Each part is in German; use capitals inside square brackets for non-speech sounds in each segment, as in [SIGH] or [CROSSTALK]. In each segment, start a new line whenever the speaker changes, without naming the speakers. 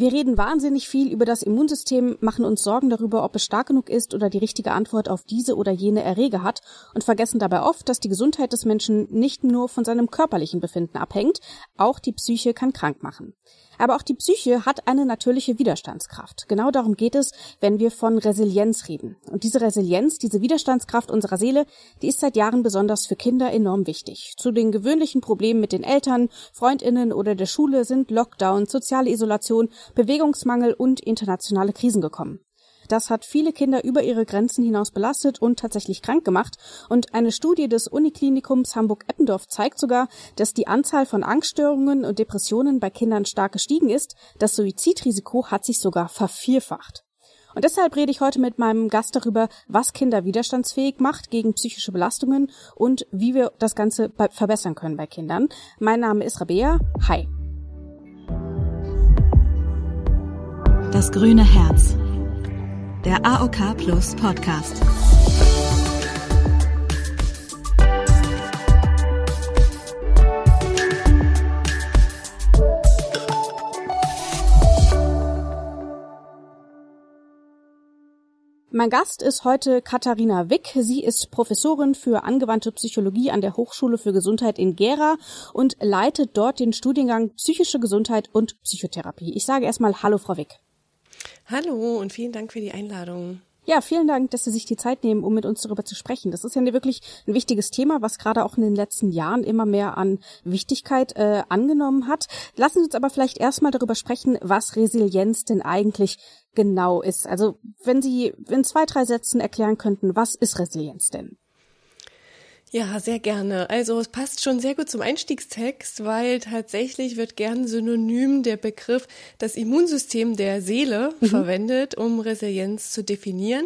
Wir reden wahnsinnig viel über das Immunsystem, machen uns Sorgen darüber, ob es stark genug ist oder die richtige Antwort auf diese oder jene Erreger hat und vergessen dabei oft, dass die Gesundheit des Menschen nicht nur von seinem körperlichen Befinden abhängt, auch die Psyche kann krank machen. Aber auch die Psyche hat eine natürliche Widerstandskraft. Genau darum geht es, wenn wir von Resilienz reden. Und diese Resilienz, diese Widerstandskraft unserer Seele, die ist seit Jahren besonders für Kinder enorm wichtig. Zu den gewöhnlichen Problemen mit den Eltern, Freundinnen oder der Schule sind Lockdown, soziale Isolation, Bewegungsmangel und internationale Krisen gekommen. Das hat viele Kinder über ihre Grenzen hinaus belastet und tatsächlich krank gemacht. Und eine Studie des Uniklinikums Hamburg-Eppendorf zeigt sogar, dass die Anzahl von Angststörungen und Depressionen bei Kindern stark gestiegen ist. Das Suizidrisiko hat sich sogar vervierfacht. Und deshalb rede ich heute mit meinem Gast darüber, was Kinder widerstandsfähig macht gegen psychische Belastungen und wie wir das Ganze verbessern können bei Kindern. Mein Name ist Rabea. Hi.
Das grüne Herz der AOK Plus Podcast.
Mein Gast ist heute Katharina Wick. Sie ist Professorin für angewandte Psychologie an der Hochschule für Gesundheit in Gera und leitet dort den Studiengang Psychische Gesundheit und Psychotherapie. Ich sage erstmal Hallo, Frau Wick.
Hallo und vielen Dank für die Einladung.
Ja, vielen Dank, dass Sie sich die Zeit nehmen, um mit uns darüber zu sprechen. Das ist ja wirklich ein wichtiges Thema, was gerade auch in den letzten Jahren immer mehr an Wichtigkeit äh, angenommen hat. Lassen Sie uns aber vielleicht erstmal darüber sprechen, was Resilienz denn eigentlich genau ist. Also wenn Sie in zwei, drei Sätzen erklären könnten, was ist Resilienz denn?
Ja, sehr gerne. Also es passt schon sehr gut zum Einstiegstext, weil tatsächlich wird gern synonym der Begriff das Immunsystem der Seele mhm. verwendet, um Resilienz zu definieren.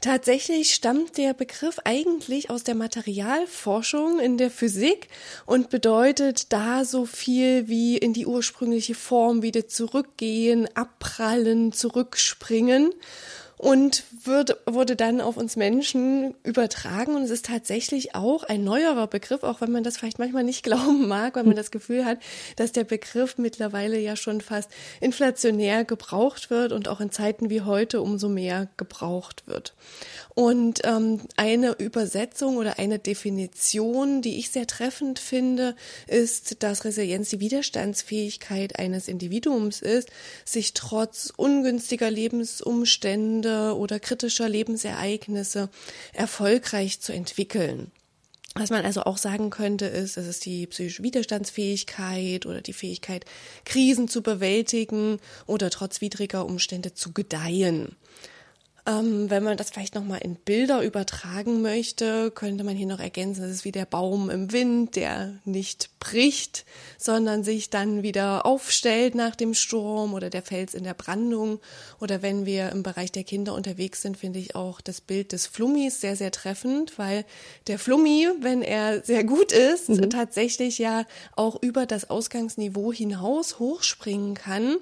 Tatsächlich stammt der Begriff eigentlich aus der Materialforschung in der Physik und bedeutet da so viel wie in die ursprüngliche Form wieder zurückgehen, abprallen, zurückspringen und wird, wurde dann auf uns Menschen übertragen. Und es ist tatsächlich auch ein neuerer Begriff, auch wenn man das vielleicht manchmal nicht [LAUGHS] glauben mag, weil man das Gefühl hat, dass der Begriff mittlerweile ja schon fast inflationär gebraucht wird und auch in Zeiten wie heute umso mehr gebraucht wird. Und ähm, eine Übersetzung oder eine Definition, die ich sehr treffend finde, ist, dass Resilienz die Widerstandsfähigkeit eines Individuums ist, sich trotz ungünstiger Lebensumstände oder kritischer Lebensereignisse erfolgreich zu entwickeln. Was man also auch sagen könnte, ist, es ist die psychische Widerstandsfähigkeit oder die Fähigkeit, Krisen zu bewältigen oder trotz widriger Umstände zu gedeihen. Ähm, wenn man das vielleicht nochmal in Bilder übertragen möchte, könnte man hier noch ergänzen, es ist wie der Baum im Wind, der nicht bricht, sondern sich dann wieder aufstellt nach dem Sturm oder der Fels in der Brandung. Oder wenn wir im Bereich der Kinder unterwegs sind, finde ich auch das Bild des Flummis sehr, sehr treffend, weil der Flummi, wenn er sehr gut ist, mhm. tatsächlich ja auch über das Ausgangsniveau hinaus hochspringen kann.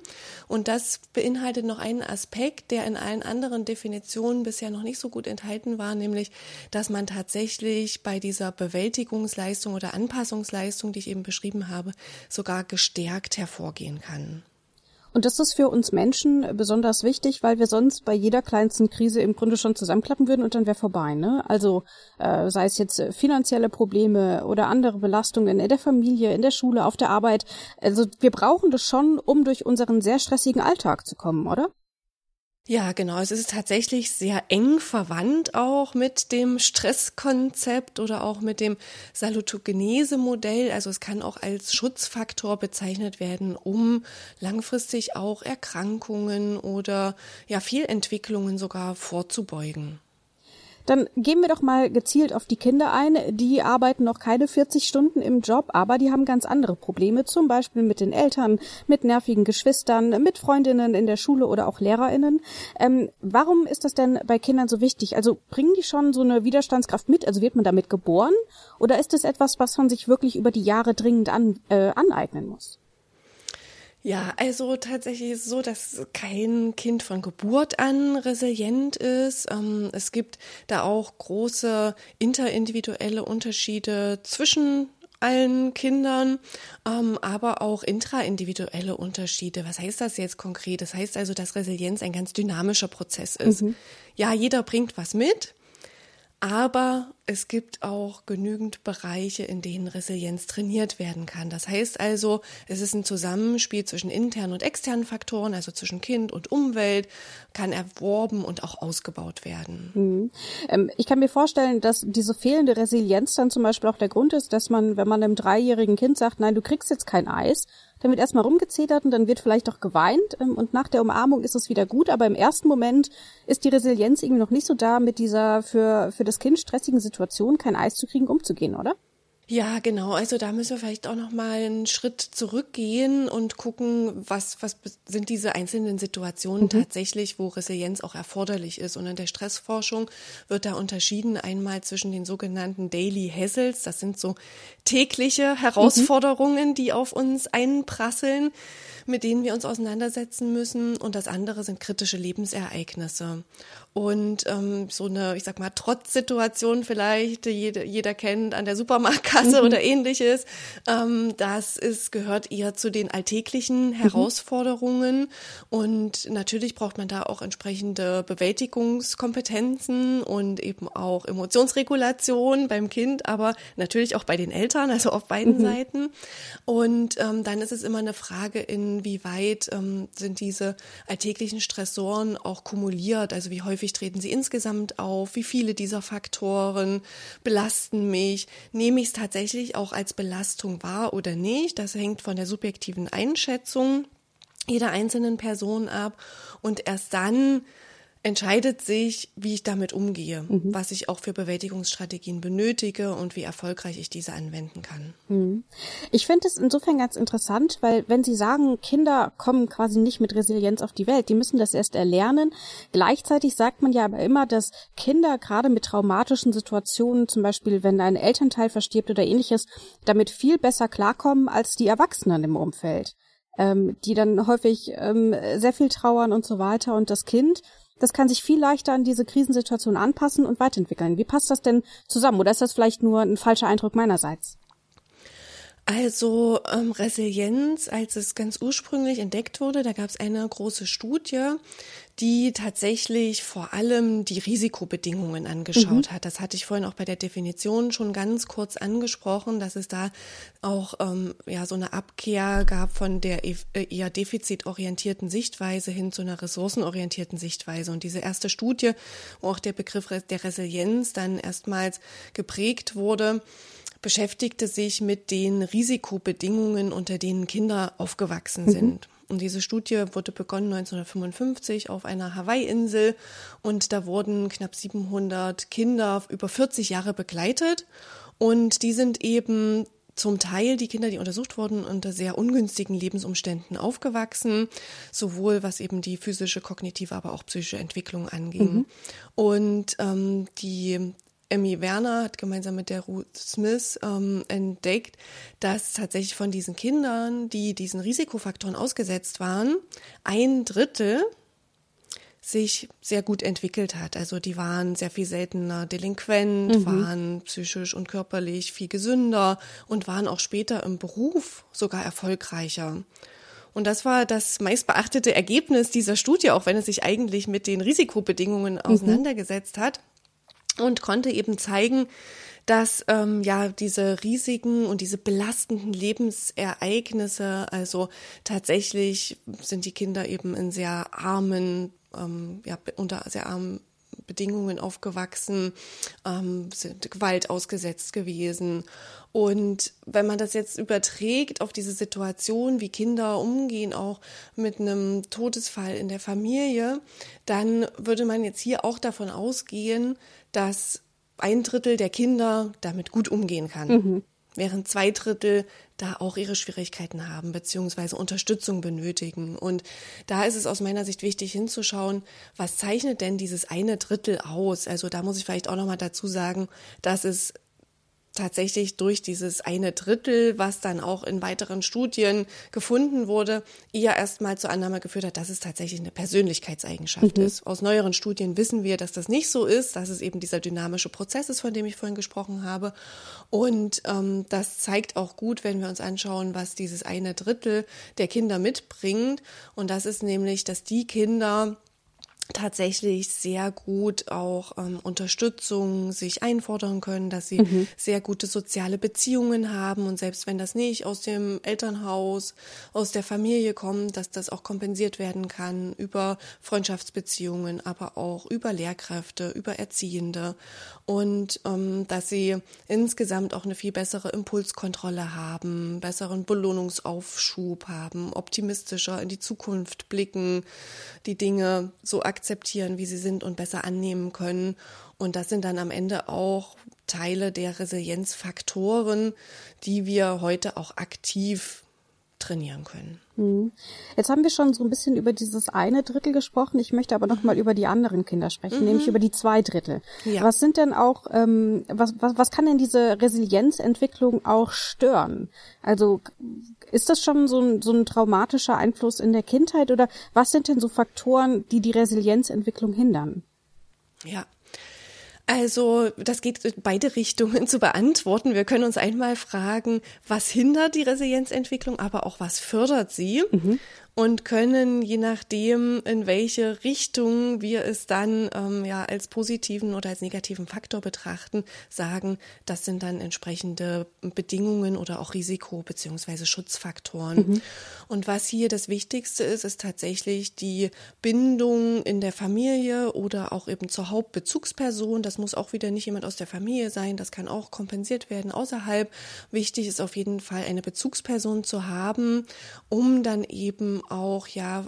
Und das beinhaltet noch einen Aspekt, der in allen anderen Definitionen Definition bisher noch nicht so gut enthalten war, nämlich, dass man tatsächlich bei dieser Bewältigungsleistung oder Anpassungsleistung, die ich eben beschrieben habe, sogar gestärkt hervorgehen kann.
Und das ist für uns Menschen besonders wichtig, weil wir sonst bei jeder kleinsten Krise im Grunde schon zusammenklappen würden und dann wäre vorbei. Ne? Also äh, sei es jetzt finanzielle Probleme oder andere Belastungen in der Familie, in der Schule, auf der Arbeit. Also wir brauchen das schon, um durch unseren sehr stressigen Alltag zu kommen, oder?
Ja, genau. Es ist tatsächlich sehr eng verwandt auch mit dem Stresskonzept oder auch mit dem Salutogenese-Modell. Also es kann auch als Schutzfaktor bezeichnet werden, um langfristig auch Erkrankungen oder ja Fehlentwicklungen sogar vorzubeugen.
Dann gehen wir doch mal gezielt auf die Kinder ein. Die arbeiten noch keine 40 Stunden im Job, aber die haben ganz andere Probleme, zum Beispiel mit den Eltern, mit nervigen Geschwistern, mit Freundinnen in der Schule oder auch LehrerInnen. Ähm, warum ist das denn bei Kindern so wichtig? Also bringen die schon so eine Widerstandskraft mit? Also wird man damit geboren? Oder ist es etwas, was man sich wirklich über die Jahre dringend an, äh, aneignen muss?
Ja, also tatsächlich ist es so, dass kein Kind von Geburt an resilient ist. Ähm, es gibt da auch große interindividuelle Unterschiede zwischen allen Kindern, ähm, aber auch intraindividuelle Unterschiede. Was heißt das jetzt konkret? Das heißt also, dass Resilienz ein ganz dynamischer Prozess ist. Mhm. Ja, jeder bringt was mit. Aber es gibt auch genügend Bereiche, in denen Resilienz trainiert werden kann. Das heißt also, es ist ein Zusammenspiel zwischen internen und externen Faktoren, also zwischen Kind und Umwelt, kann erworben und auch ausgebaut werden.
Mhm. Ähm, ich kann mir vorstellen, dass diese fehlende Resilienz dann zum Beispiel auch der Grund ist, dass man, wenn man einem dreijährigen Kind sagt, nein, du kriegst jetzt kein Eis, dann wird erstmal rumgezetert und dann wird vielleicht auch geweint ähm, und nach der Umarmung ist es wieder gut, aber im ersten Moment ist die Resilienz irgendwie noch nicht so da, mit dieser für, für das Kind stressigen Situation kein Eis zu kriegen, umzugehen, oder?
Ja, genau. Also da müssen wir vielleicht auch noch mal einen Schritt zurückgehen und gucken, was was sind diese einzelnen Situationen mhm. tatsächlich, wo Resilienz auch erforderlich ist. Und in der Stressforschung wird da unterschieden einmal zwischen den sogenannten Daily Hassles, das sind so tägliche Herausforderungen, mhm. die auf uns einprasseln, mit denen wir uns auseinandersetzen müssen, und das andere sind kritische Lebensereignisse. Und ähm, so eine, ich sag mal, Trotzsituation vielleicht, die jeder, jeder kennt an der Supermarktkasse mhm. oder ähnliches, ähm, das ist, gehört eher zu den alltäglichen mhm. Herausforderungen. Und natürlich braucht man da auch entsprechende Bewältigungskompetenzen und eben auch Emotionsregulation beim Kind, aber natürlich auch bei den Eltern, also auf beiden mhm. Seiten. Und ähm, dann ist es immer eine Frage, inwieweit ähm, sind diese alltäglichen Stressoren auch kumuliert, also wie häufig häufig treten sie insgesamt auf, wie viele dieser Faktoren belasten mich, nehme ich es tatsächlich auch als Belastung wahr oder nicht. Das hängt von der subjektiven Einschätzung jeder einzelnen Person ab und erst dann entscheidet sich, wie ich damit umgehe, mhm. was ich auch für Bewältigungsstrategien benötige und wie erfolgreich ich diese anwenden kann.
Mhm. Ich finde es insofern ganz interessant, weil wenn Sie sagen, Kinder kommen quasi nicht mit Resilienz auf die Welt, die müssen das erst erlernen. Gleichzeitig sagt man ja aber immer, dass Kinder gerade mit traumatischen Situationen, zum Beispiel wenn ein Elternteil verstirbt oder ähnliches, damit viel besser klarkommen als die Erwachsenen im Umfeld ähm, die dann häufig ähm, sehr viel trauern und so weiter. Und das Kind das kann sich viel leichter an diese Krisensituation anpassen und weiterentwickeln. Wie passt das denn zusammen? Oder ist das vielleicht nur ein falscher Eindruck meinerseits?
Also ähm, Resilienz, als es ganz ursprünglich entdeckt wurde, da gab es eine große Studie, die tatsächlich vor allem die Risikobedingungen angeschaut mhm. hat. Das hatte ich vorhin auch bei der Definition schon ganz kurz angesprochen, dass es da auch ähm, ja so eine Abkehr gab von der äh, eher defizitorientierten Sichtweise hin zu einer ressourcenorientierten Sichtweise. Und diese erste Studie, wo auch der Begriff der Resilienz dann erstmals geprägt wurde, beschäftigte sich mit den Risikobedingungen, unter denen Kinder aufgewachsen mhm. sind. Und diese Studie wurde begonnen 1955 auf einer Hawaii-Insel und da wurden knapp 700 Kinder über 40 Jahre begleitet und die sind eben zum Teil die Kinder, die untersucht wurden, unter sehr ungünstigen Lebensumständen aufgewachsen, sowohl was eben die physische, kognitive, aber auch psychische Entwicklung anging. Mhm. Und ähm, die Emmy Werner hat gemeinsam mit der Ruth Smith ähm, entdeckt, dass tatsächlich von diesen Kindern, die diesen Risikofaktoren ausgesetzt waren, ein Drittel sich sehr gut entwickelt hat. Also die waren sehr viel seltener delinquent, mhm. waren psychisch und körperlich viel gesünder und waren auch später im Beruf sogar erfolgreicher. Und das war das meistbeachtete Ergebnis dieser Studie, auch wenn es sich eigentlich mit den Risikobedingungen mhm. auseinandergesetzt hat und konnte eben zeigen, dass ähm, ja diese riesigen und diese belastenden Lebensereignisse, also tatsächlich sind die Kinder eben in sehr armen, ähm, ja unter sehr armen Bedingungen aufgewachsen, ähm, sind Gewalt ausgesetzt gewesen. Und wenn man das jetzt überträgt auf diese Situation, wie Kinder umgehen, auch mit einem Todesfall in der Familie, dann würde man jetzt hier auch davon ausgehen, dass ein Drittel der Kinder damit gut umgehen kann. Mhm. Während zwei Drittel da auch ihre Schwierigkeiten haben, beziehungsweise Unterstützung benötigen. Und da ist es aus meiner Sicht wichtig hinzuschauen, was zeichnet denn dieses eine Drittel aus? Also da muss ich vielleicht auch nochmal dazu sagen, dass es tatsächlich durch dieses eine Drittel, was dann auch in weiteren Studien gefunden wurde, eher erstmal zur Annahme geführt hat, dass es tatsächlich eine Persönlichkeitseigenschaft mhm. ist. Aus neueren Studien wissen wir, dass das nicht so ist, dass es eben dieser dynamische Prozess ist, von dem ich vorhin gesprochen habe. Und ähm, das zeigt auch gut, wenn wir uns anschauen, was dieses eine Drittel der Kinder mitbringt. Und das ist nämlich, dass die Kinder, tatsächlich sehr gut auch ähm, Unterstützung sich einfordern können, dass sie mhm. sehr gute soziale Beziehungen haben und selbst wenn das nicht aus dem Elternhaus, aus der Familie kommt, dass das auch kompensiert werden kann über Freundschaftsbeziehungen, aber auch über Lehrkräfte, über Erziehende und ähm, dass sie insgesamt auch eine viel bessere Impulskontrolle haben, besseren Belohnungsaufschub haben, optimistischer in die Zukunft blicken, die Dinge so aktiv akzeptieren, wie sie sind und besser annehmen können. Und das sind dann am Ende auch Teile der Resilienzfaktoren, die wir heute auch aktiv trainieren können.
Hm. Jetzt haben wir schon so ein bisschen über dieses eine Drittel gesprochen. Ich möchte aber noch mal über die anderen Kinder sprechen, mhm. nämlich über die zwei Drittel. Ja. Was sind denn auch, ähm, was, was, was kann denn diese Resilienzentwicklung auch stören? Also ist das schon so ein, so ein traumatischer Einfluss in der Kindheit oder was sind denn so Faktoren, die die Resilienzentwicklung hindern?
Ja, also das geht in beide Richtungen zu beantworten. Wir können uns einmal fragen, was hindert die Resilienzentwicklung, aber auch was fördert sie. Mhm und können je nachdem, in welche Richtung wir es dann ähm, ja als positiven oder als negativen Faktor betrachten, sagen, das sind dann entsprechende Bedingungen oder auch Risiko- beziehungsweise Schutzfaktoren. Mhm. Und was hier das Wichtigste ist, ist tatsächlich die Bindung in der Familie oder auch eben zur Hauptbezugsperson. Das muss auch wieder nicht jemand aus der Familie sein, das kann auch kompensiert werden außerhalb. Wichtig ist auf jeden Fall eine Bezugsperson zu haben, um dann eben auch ja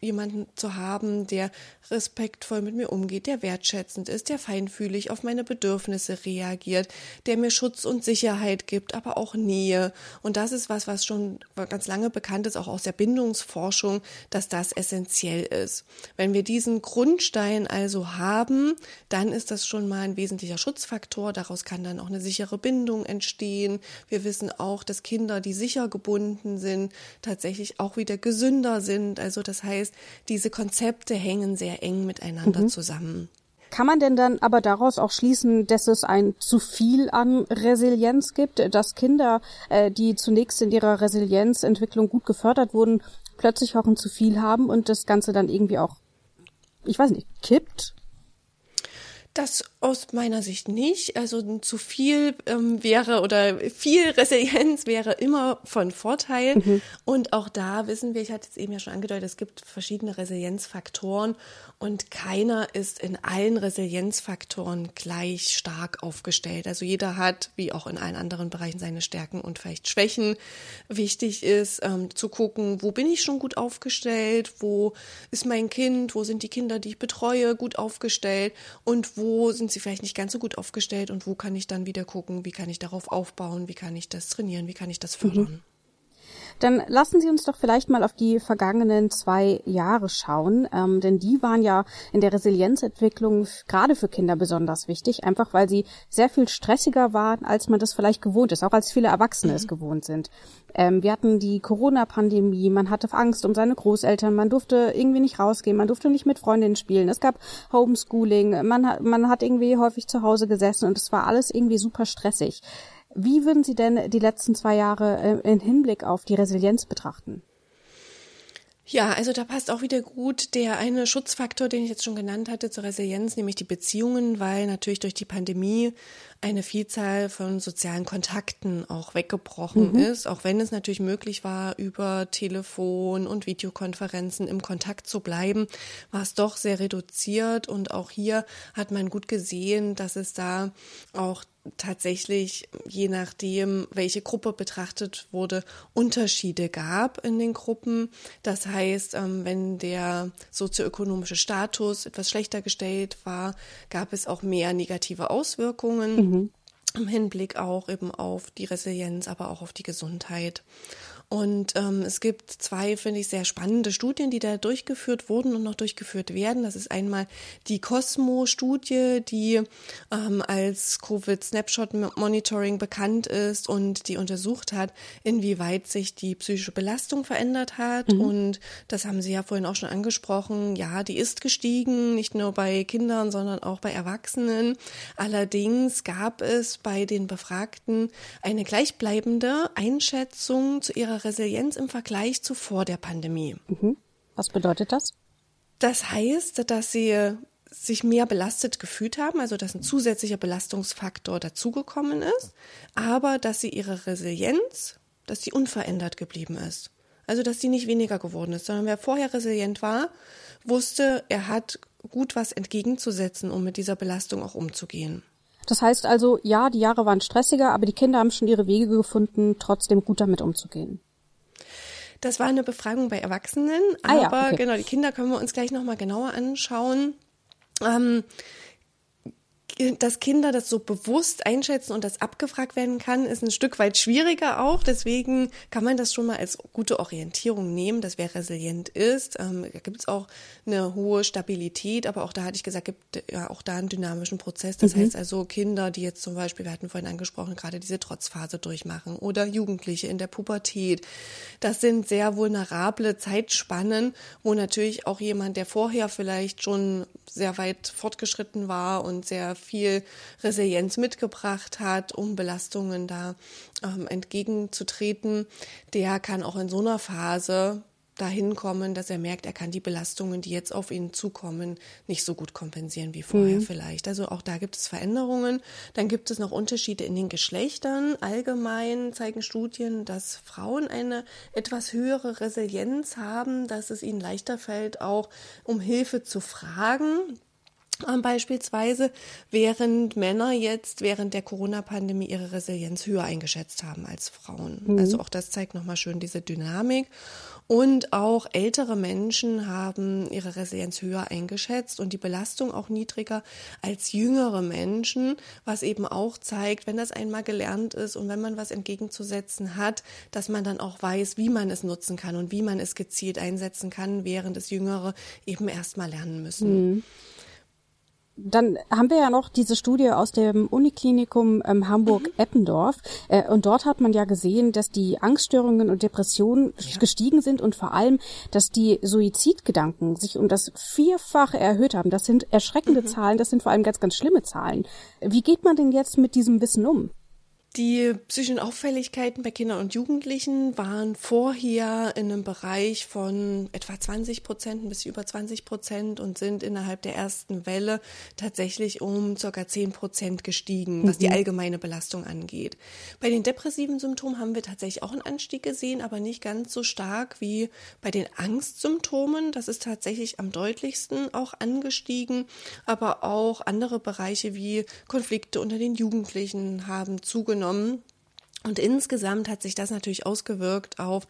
jemanden zu haben, der respektvoll mit mir umgeht, der wertschätzend ist, der feinfühlig auf meine Bedürfnisse reagiert, der mir Schutz und Sicherheit gibt, aber auch Nähe. Und das ist was, was schon ganz lange bekannt ist, auch aus der Bindungsforschung, dass das essentiell ist. Wenn wir diesen Grundstein also haben, dann ist das schon mal ein wesentlicher Schutzfaktor. Daraus kann dann auch eine sichere Bindung entstehen. Wir wissen auch, dass Kinder, die sicher gebunden sind, tatsächlich auch wieder gesünder sind. Also das heißt, diese Konzepte hängen sehr eng miteinander mhm. zusammen.
Kann man denn dann aber daraus auch schließen, dass es ein zu viel an Resilienz gibt, dass Kinder, äh, die zunächst in ihrer Resilienzentwicklung gut gefördert wurden, plötzlich auch ein zu viel haben und das Ganze dann irgendwie auch, ich weiß nicht, kippt?
Das aus meiner Sicht nicht. Also zu viel ähm, wäre oder viel Resilienz wäre immer von Vorteil. Mhm. Und auch da wissen wir, ich hatte es eben ja schon angedeutet, es gibt verschiedene Resilienzfaktoren und keiner ist in allen Resilienzfaktoren gleich stark aufgestellt. Also jeder hat, wie auch in allen anderen Bereichen, seine Stärken und vielleicht Schwächen. Wichtig ist ähm, zu gucken, wo bin ich schon gut aufgestellt, wo ist mein Kind, wo sind die Kinder, die ich betreue, gut aufgestellt und wo sind sie vielleicht nicht ganz so gut aufgestellt und wo kann ich dann wieder gucken, wie kann ich darauf aufbauen, wie kann ich das trainieren, wie kann ich das fördern.
Dann lassen Sie uns doch vielleicht mal auf die vergangenen zwei Jahre schauen, ähm, denn die waren ja in der Resilienzentwicklung gerade für Kinder besonders wichtig, einfach weil sie sehr viel stressiger waren, als man das vielleicht gewohnt ist, auch als viele Erwachsene mhm. es gewohnt sind. Ähm, wir hatten die Corona-Pandemie, man hatte Angst um seine Großeltern, man durfte irgendwie nicht rausgehen, man durfte nicht mit Freundinnen spielen, es gab Homeschooling, man hat, man hat irgendwie häufig zu Hause gesessen und es war alles irgendwie super stressig. Wie würden Sie denn die letzten zwei Jahre äh, in Hinblick auf die Resilienz betrachten?
Ja, also da passt auch wieder gut der eine Schutzfaktor, den ich jetzt schon genannt hatte zur Resilienz, nämlich die Beziehungen, weil natürlich durch die Pandemie eine Vielzahl von sozialen Kontakten auch weggebrochen mhm. ist, auch wenn es natürlich möglich war, über Telefon und Videokonferenzen im Kontakt zu bleiben, war es doch sehr reduziert und auch hier hat man gut gesehen, dass es da auch tatsächlich, je nachdem, welche Gruppe betrachtet wurde, Unterschiede gab in den Gruppen. Das heißt, ähm, wenn der sozioökonomische Status etwas schlechter gestellt war, gab es auch mehr negative Auswirkungen. Mhm. Im Hinblick auch eben auf die Resilienz, aber auch auf die Gesundheit. Und ähm, es gibt zwei, finde ich, sehr spannende Studien, die da durchgeführt wurden und noch durchgeführt werden. Das ist einmal die Cosmo-Studie, die ähm, als Covid-Snapshot-Monitoring bekannt ist und die untersucht hat, inwieweit sich die psychische Belastung verändert hat. Mhm. Und das haben Sie ja vorhin auch schon angesprochen. Ja, die ist gestiegen, nicht nur bei Kindern, sondern auch bei Erwachsenen. Allerdings gab es bei den Befragten eine gleichbleibende Einschätzung zu ihrer Resilienz im Vergleich zu vor der Pandemie.
Mhm. Was bedeutet das?
Das heißt, dass sie sich mehr belastet gefühlt haben, also dass ein zusätzlicher Belastungsfaktor dazugekommen ist, aber dass sie ihre Resilienz, dass die unverändert geblieben ist. Also dass die nicht weniger geworden ist, sondern wer vorher resilient war, wusste, er hat gut was entgegenzusetzen, um mit dieser Belastung auch umzugehen.
Das heißt also, ja, die Jahre waren stressiger, aber die Kinder haben schon ihre Wege gefunden, trotzdem gut damit umzugehen.
Das war eine Befragung bei Erwachsenen, ah, aber ja, okay. genau, die Kinder können wir uns gleich nochmal genauer anschauen. Ähm, dass Kinder das so bewusst einschätzen und das abgefragt werden kann, ist ein Stück weit schwieriger auch. Deswegen kann man das schon mal als gute Orientierung nehmen, dass wer resilient ist. Ähm, da gibt es auch eine hohe Stabilität, aber auch da hatte ich gesagt, gibt ja auch da einen dynamischen Prozess. Das mhm. heißt also Kinder, die jetzt zum Beispiel, wir hatten vorhin angesprochen, gerade diese Trotzphase durchmachen oder Jugendliche in der Pubertät. Das sind sehr vulnerable Zeitspannen, wo natürlich auch jemand, der vorher vielleicht schon sehr weit fortgeschritten war und sehr viel Resilienz mitgebracht hat, um Belastungen da ähm, entgegenzutreten, der kann auch in so einer Phase dahin kommen, dass er merkt, er kann die Belastungen, die jetzt auf ihn zukommen, nicht so gut kompensieren wie vorher mhm. vielleicht. Also auch da gibt es Veränderungen. Dann gibt es noch Unterschiede in den Geschlechtern. Allgemein zeigen Studien, dass Frauen eine etwas höhere Resilienz haben, dass es ihnen leichter fällt, auch um Hilfe zu fragen Beispielsweise, während Männer jetzt während der Corona-Pandemie ihre Resilienz höher eingeschätzt haben als Frauen. Mhm. Also auch das zeigt nochmal schön diese Dynamik. Und auch ältere Menschen haben ihre Resilienz höher eingeschätzt und die Belastung auch niedriger als jüngere Menschen, was eben auch zeigt, wenn das einmal gelernt ist und wenn man was entgegenzusetzen hat, dass man dann auch weiß, wie man es nutzen kann und wie man es gezielt einsetzen kann, während es Jüngere eben erst mal lernen müssen. Mhm.
Dann haben wir ja noch diese Studie aus dem Uniklinikum ähm, Hamburg-Eppendorf. Mhm. Äh, und dort hat man ja gesehen, dass die Angststörungen und Depressionen ja. gestiegen sind und vor allem, dass die Suizidgedanken sich um das Vierfache erhöht haben. Das sind erschreckende mhm. Zahlen, das sind vor allem ganz, ganz schlimme Zahlen. Wie geht man denn jetzt mit diesem Wissen um?
Die psychischen Auffälligkeiten bei Kindern und Jugendlichen waren vorher in einem Bereich von etwa 20 Prozent bis über 20 Prozent und sind innerhalb der ersten Welle tatsächlich um circa 10 Prozent gestiegen, was mhm. die allgemeine Belastung angeht. Bei den depressiven Symptomen haben wir tatsächlich auch einen Anstieg gesehen, aber nicht ganz so stark wie bei den Angstsymptomen. Das ist tatsächlich am deutlichsten auch angestiegen, aber auch andere Bereiche wie Konflikte unter den Jugendlichen haben zugenommen genommen. Und insgesamt hat sich das natürlich ausgewirkt auf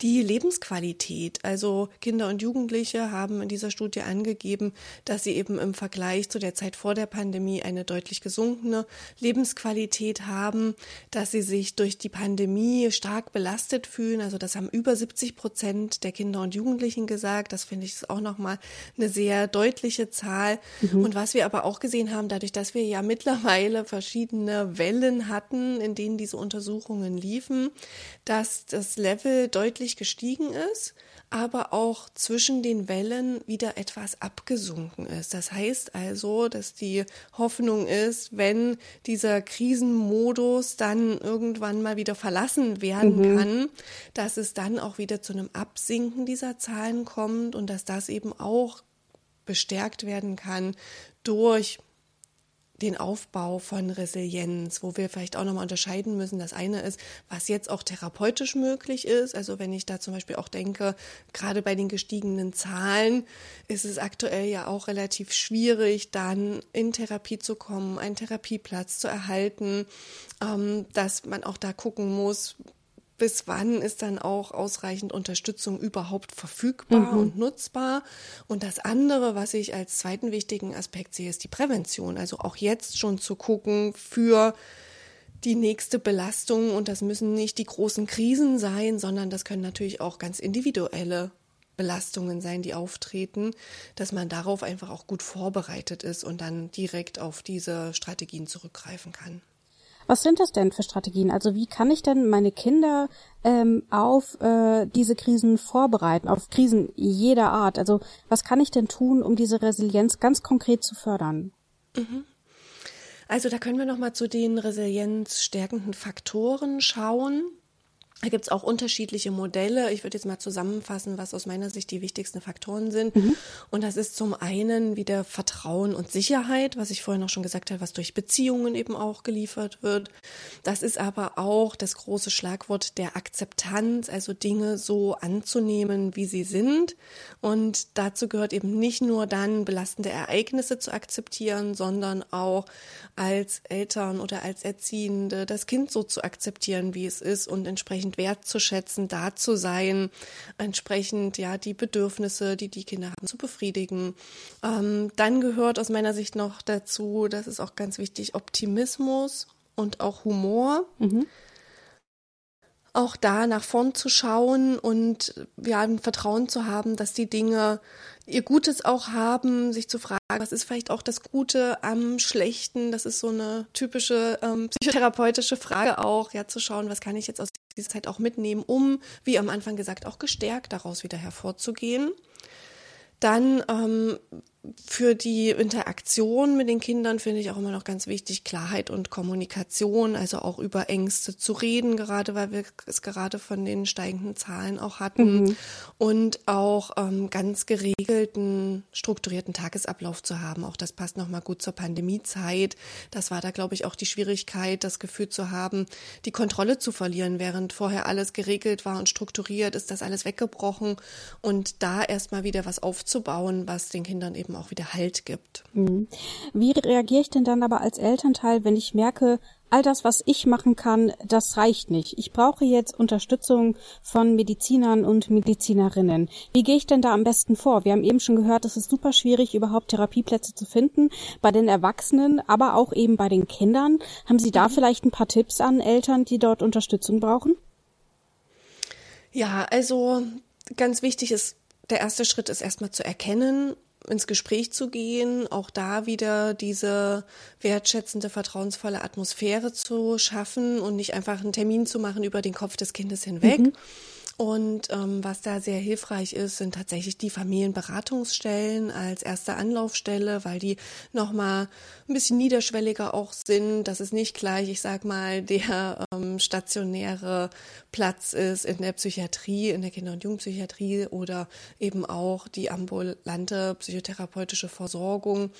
die Lebensqualität. Also Kinder und Jugendliche haben in dieser Studie angegeben, dass sie eben im Vergleich zu der Zeit vor der Pandemie eine deutlich gesunkene Lebensqualität haben, dass sie sich durch die Pandemie stark belastet fühlen. Also das haben über 70 Prozent der Kinder und Jugendlichen gesagt. Das finde ich ist auch nochmal eine sehr deutliche Zahl. Mhm. Und was wir aber auch gesehen haben, dadurch, dass wir ja mittlerweile verschiedene Wellen hatten, in denen diese Untersuchungen Untersuchungen liefen, dass das Level deutlich gestiegen ist, aber auch zwischen den Wellen wieder etwas abgesunken ist. Das heißt also, dass die Hoffnung ist, wenn dieser Krisenmodus dann irgendwann mal wieder verlassen werden mhm. kann, dass es dann auch wieder zu einem Absinken dieser Zahlen kommt und dass das eben auch bestärkt werden kann durch den Aufbau von Resilienz, wo wir vielleicht auch nochmal unterscheiden müssen. Das eine ist, was jetzt auch therapeutisch möglich ist. Also wenn ich da zum Beispiel auch denke, gerade bei den gestiegenen Zahlen ist es aktuell ja auch relativ schwierig, dann in Therapie zu kommen, einen Therapieplatz zu erhalten, ähm, dass man auch da gucken muss, bis wann ist dann auch ausreichend Unterstützung überhaupt verfügbar mhm. und nutzbar. Und das andere, was ich als zweiten wichtigen Aspekt sehe, ist die Prävention. Also auch jetzt schon zu gucken für die nächste Belastung und das müssen nicht die großen Krisen sein, sondern das können natürlich auch ganz individuelle Belastungen sein, die auftreten, dass man darauf einfach auch gut vorbereitet ist und dann direkt auf diese Strategien zurückgreifen kann.
Was sind das denn für Strategien? Also wie kann ich denn meine Kinder ähm, auf äh, diese Krisen vorbereiten, auf Krisen jeder Art? Also was kann ich denn tun, um diese Resilienz ganz konkret zu fördern?
Mhm. Also da können wir noch mal zu den resilienzstärkenden Faktoren schauen. Da gibt es auch unterschiedliche Modelle. Ich würde jetzt mal zusammenfassen, was aus meiner Sicht die wichtigsten Faktoren sind. Mhm. Und das ist zum einen wieder Vertrauen und Sicherheit, was ich vorhin auch schon gesagt habe, was durch Beziehungen eben auch geliefert wird. Das ist aber auch das große Schlagwort der Akzeptanz, also Dinge so anzunehmen, wie sie sind. Und dazu gehört eben nicht nur dann belastende Ereignisse zu akzeptieren, sondern auch als Eltern oder als Erziehende das Kind so zu akzeptieren, wie es ist und entsprechend entsprechend wertzuschätzen, da zu sein, entsprechend ja die Bedürfnisse, die die Kinder haben, zu befriedigen. Ähm, dann gehört aus meiner Sicht noch dazu, das ist auch ganz wichtig, Optimismus und auch Humor. Mhm auch da nach vorn zu schauen und ja, ein Vertrauen zu haben, dass die Dinge ihr Gutes auch haben, sich zu fragen, was ist vielleicht auch das Gute am Schlechten? Das ist so eine typische ähm, psychotherapeutische Frage auch, ja, zu schauen, was kann ich jetzt aus dieser Zeit auch mitnehmen, um, wie am Anfang gesagt, auch gestärkt daraus wieder hervorzugehen. Dann ähm, für die Interaktion mit den Kindern finde ich auch immer noch ganz wichtig Klarheit und Kommunikation, also auch über Ängste zu reden, gerade weil wir es gerade von den steigenden Zahlen auch hatten mhm. und auch ähm, ganz geregelten, strukturierten Tagesablauf zu haben. Auch das passt nochmal gut zur Pandemiezeit. Das war da, glaube ich, auch die Schwierigkeit, das Gefühl zu haben, die Kontrolle zu verlieren, während vorher alles geregelt war und strukturiert, ist das alles weggebrochen und da erstmal wieder was aufzubauen, was den Kindern eben eben auch wieder Halt gibt. Mhm.
Wie reagiere ich denn dann aber als Elternteil, wenn ich merke, all das, was ich machen kann, das reicht nicht. Ich brauche jetzt Unterstützung von Medizinern und Medizinerinnen. Wie gehe ich denn da am besten vor? Wir haben eben schon gehört, es ist super schwierig, überhaupt Therapieplätze zu finden bei den Erwachsenen, aber auch eben bei den Kindern. Haben Sie da mhm. vielleicht ein paar Tipps an Eltern, die dort Unterstützung brauchen?
Ja, also ganz wichtig ist, der erste Schritt ist erstmal zu erkennen, ins Gespräch zu gehen, auch da wieder diese wertschätzende, vertrauensvolle Atmosphäre zu schaffen und nicht einfach einen Termin zu machen über den Kopf des Kindes hinweg. Mhm. Und ähm, was da sehr hilfreich ist, sind tatsächlich die Familienberatungsstellen als erste Anlaufstelle, weil die nochmal ein bisschen niederschwelliger auch sind, dass es nicht gleich, ich sag mal, der ähm, stationäre Platz ist in der Psychiatrie, in der Kinder- und Jugendpsychiatrie oder eben auch die ambulante psychotherapeutische Versorgung,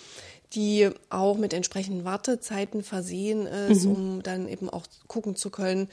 die auch mit entsprechenden Wartezeiten versehen ist, mhm. um dann eben auch gucken zu können,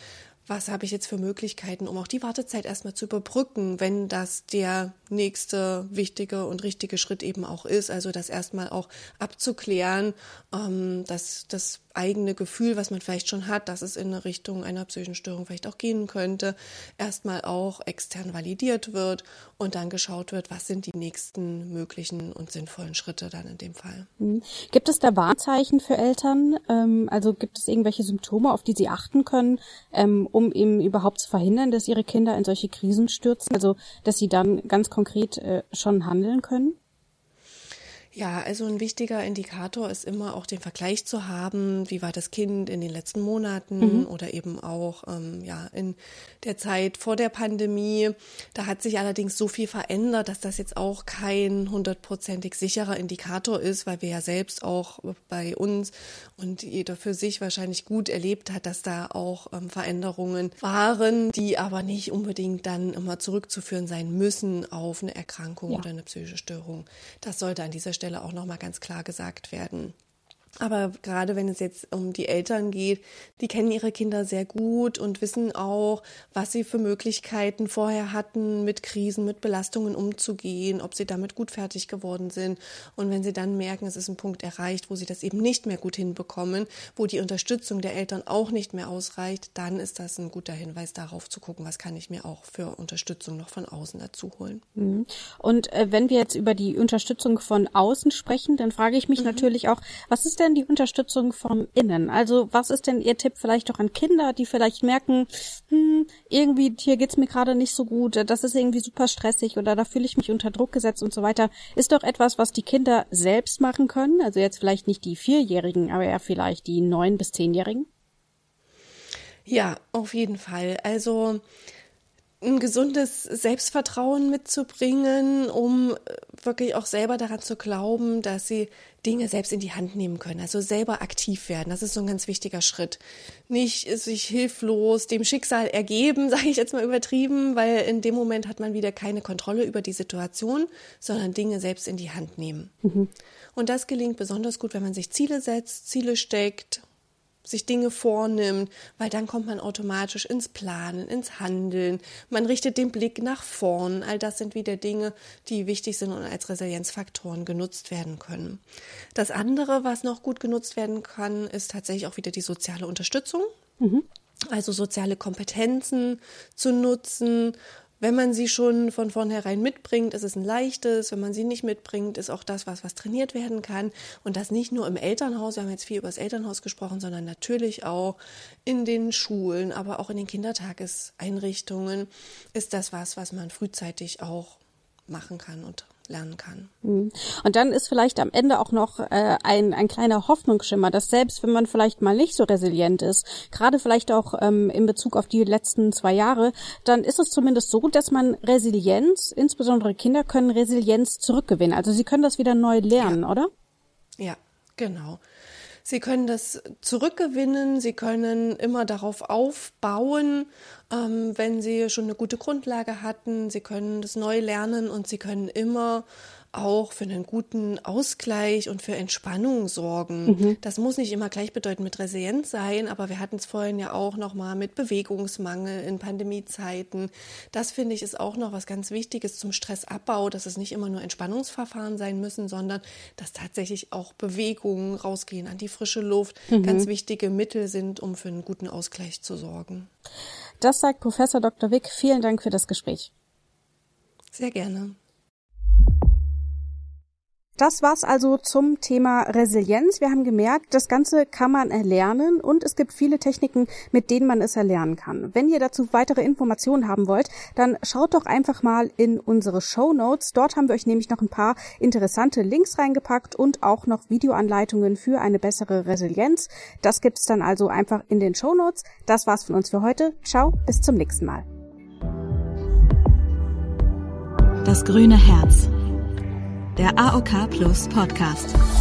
was habe ich jetzt für Möglichkeiten, um auch die Wartezeit erstmal zu überbrücken, wenn das der nächste wichtige und richtige Schritt eben auch ist. Also das erstmal auch abzuklären, ähm, dass das eigene Gefühl, was man vielleicht schon hat, dass es in eine Richtung einer psychischen Störung vielleicht auch gehen könnte, erstmal auch extern validiert wird und dann geschaut wird, was sind die nächsten möglichen und sinnvollen Schritte dann in dem Fall.
Mhm. Gibt es da Warnzeichen für Eltern? Ähm, also gibt es irgendwelche Symptome, auf die sie achten können, ähm, um eben überhaupt zu verhindern, dass ihre Kinder in solche Krisen stürzen? Also dass sie dann ganz konkret äh, schon handeln können?
Ja, also ein wichtiger Indikator ist immer auch den Vergleich zu haben, wie war das Kind in den letzten Monaten mhm. oder eben auch ähm, ja in der Zeit vor der Pandemie. Da hat sich allerdings so viel verändert, dass das jetzt auch kein hundertprozentig sicherer Indikator ist, weil wir ja selbst auch bei uns und jeder für sich wahrscheinlich gut erlebt hat, dass da auch ähm, Veränderungen waren, die aber nicht unbedingt dann immer zurückzuführen sein müssen auf eine Erkrankung ja. oder eine psychische Störung. Das sollte an dieser Stelle Stelle auch nochmal ganz klar gesagt werden. Aber gerade wenn es jetzt um die Eltern geht, die kennen ihre Kinder sehr gut und wissen auch, was sie für Möglichkeiten vorher hatten, mit Krisen, mit Belastungen umzugehen, ob sie damit gut fertig geworden sind. Und wenn sie dann merken, es ist ein Punkt erreicht, wo sie das eben nicht mehr gut hinbekommen, wo die Unterstützung der Eltern auch nicht mehr ausreicht, dann ist das ein guter Hinweis darauf zu gucken, was kann ich mir auch für Unterstützung noch von außen dazu holen.
Mhm. Und äh, wenn wir jetzt über die Unterstützung von außen sprechen, dann frage ich mich mhm. natürlich auch, was ist ist denn die Unterstützung von innen? Also was ist denn Ihr Tipp vielleicht auch an Kinder, die vielleicht merken, hm, irgendwie hier geht's mir gerade nicht so gut, das ist irgendwie super stressig oder da fühle ich mich unter Druck gesetzt und so weiter. Ist doch etwas, was die Kinder selbst machen können. Also jetzt vielleicht nicht die Vierjährigen, aber eher vielleicht die neun bis zehnjährigen.
Ja, auf jeden Fall. Also ein gesundes Selbstvertrauen mitzubringen, um wirklich auch selber daran zu glauben, dass sie Dinge selbst in die Hand nehmen können, also selber aktiv werden. Das ist so ein ganz wichtiger Schritt. Nicht sich hilflos dem Schicksal ergeben, [LAUGHS] sage ich jetzt mal übertrieben, weil in dem Moment hat man wieder keine Kontrolle über die Situation, sondern Dinge selbst in die Hand nehmen. Mhm. Und das gelingt besonders gut, wenn man sich Ziele setzt, Ziele steckt sich Dinge vornimmt, weil dann kommt man automatisch ins Planen, ins Handeln. Man richtet den Blick nach vorn. All das sind wieder Dinge, die wichtig sind und als Resilienzfaktoren genutzt werden können. Das andere, was noch gut genutzt werden kann, ist tatsächlich auch wieder die soziale Unterstützung. Mhm. Also soziale Kompetenzen zu nutzen, wenn man sie schon von vornherein mitbringt, ist es ein leichtes. Wenn man sie nicht mitbringt, ist auch das was, was trainiert werden kann. Und das nicht nur im Elternhaus, wir haben jetzt viel über das Elternhaus gesprochen, sondern natürlich auch in den Schulen, aber auch in den Kindertageseinrichtungen ist das was, was man frühzeitig auch machen kann und lernen kann.
Mhm. Und dann ist vielleicht am Ende auch noch äh, ein, ein kleiner Hoffnungsschimmer, dass selbst wenn man vielleicht mal nicht so resilient ist, gerade vielleicht auch ähm, in Bezug auf die letzten zwei Jahre, dann ist es zumindest so, dass man Resilienz, insbesondere Kinder können Resilienz zurückgewinnen. Also sie können das wieder neu lernen,
ja.
oder?
Ja, genau. Sie können das zurückgewinnen, Sie können immer darauf aufbauen, ähm, wenn Sie schon eine gute Grundlage hatten. Sie können das neu lernen und Sie können immer auch für einen guten Ausgleich und für Entspannung sorgen. Mhm. Das muss nicht immer gleichbedeutend mit Resilienz sein, aber wir hatten es vorhin ja auch noch mal mit Bewegungsmangel in Pandemiezeiten. Das finde ich ist auch noch was ganz Wichtiges zum Stressabbau, dass es nicht immer nur Entspannungsverfahren sein müssen, sondern dass tatsächlich auch Bewegungen rausgehen an die frische Luft mhm. ganz wichtige Mittel sind, um für einen guten Ausgleich zu sorgen.
Das sagt Professor Dr. Wick. Vielen Dank für das Gespräch.
Sehr gerne.
Das war's also zum Thema Resilienz. Wir haben gemerkt, das Ganze kann man erlernen und es gibt viele Techniken, mit denen man es erlernen kann. Wenn ihr dazu weitere Informationen haben wollt, dann schaut doch einfach mal in unsere Show Notes. Dort haben wir euch nämlich noch ein paar interessante Links reingepackt und auch noch Videoanleitungen für eine bessere Resilienz. Das gibt's dann also einfach in den Show Notes. Das war's von uns für heute. Ciao, bis zum nächsten Mal.
Das grüne Herz der AOK Plus Podcast.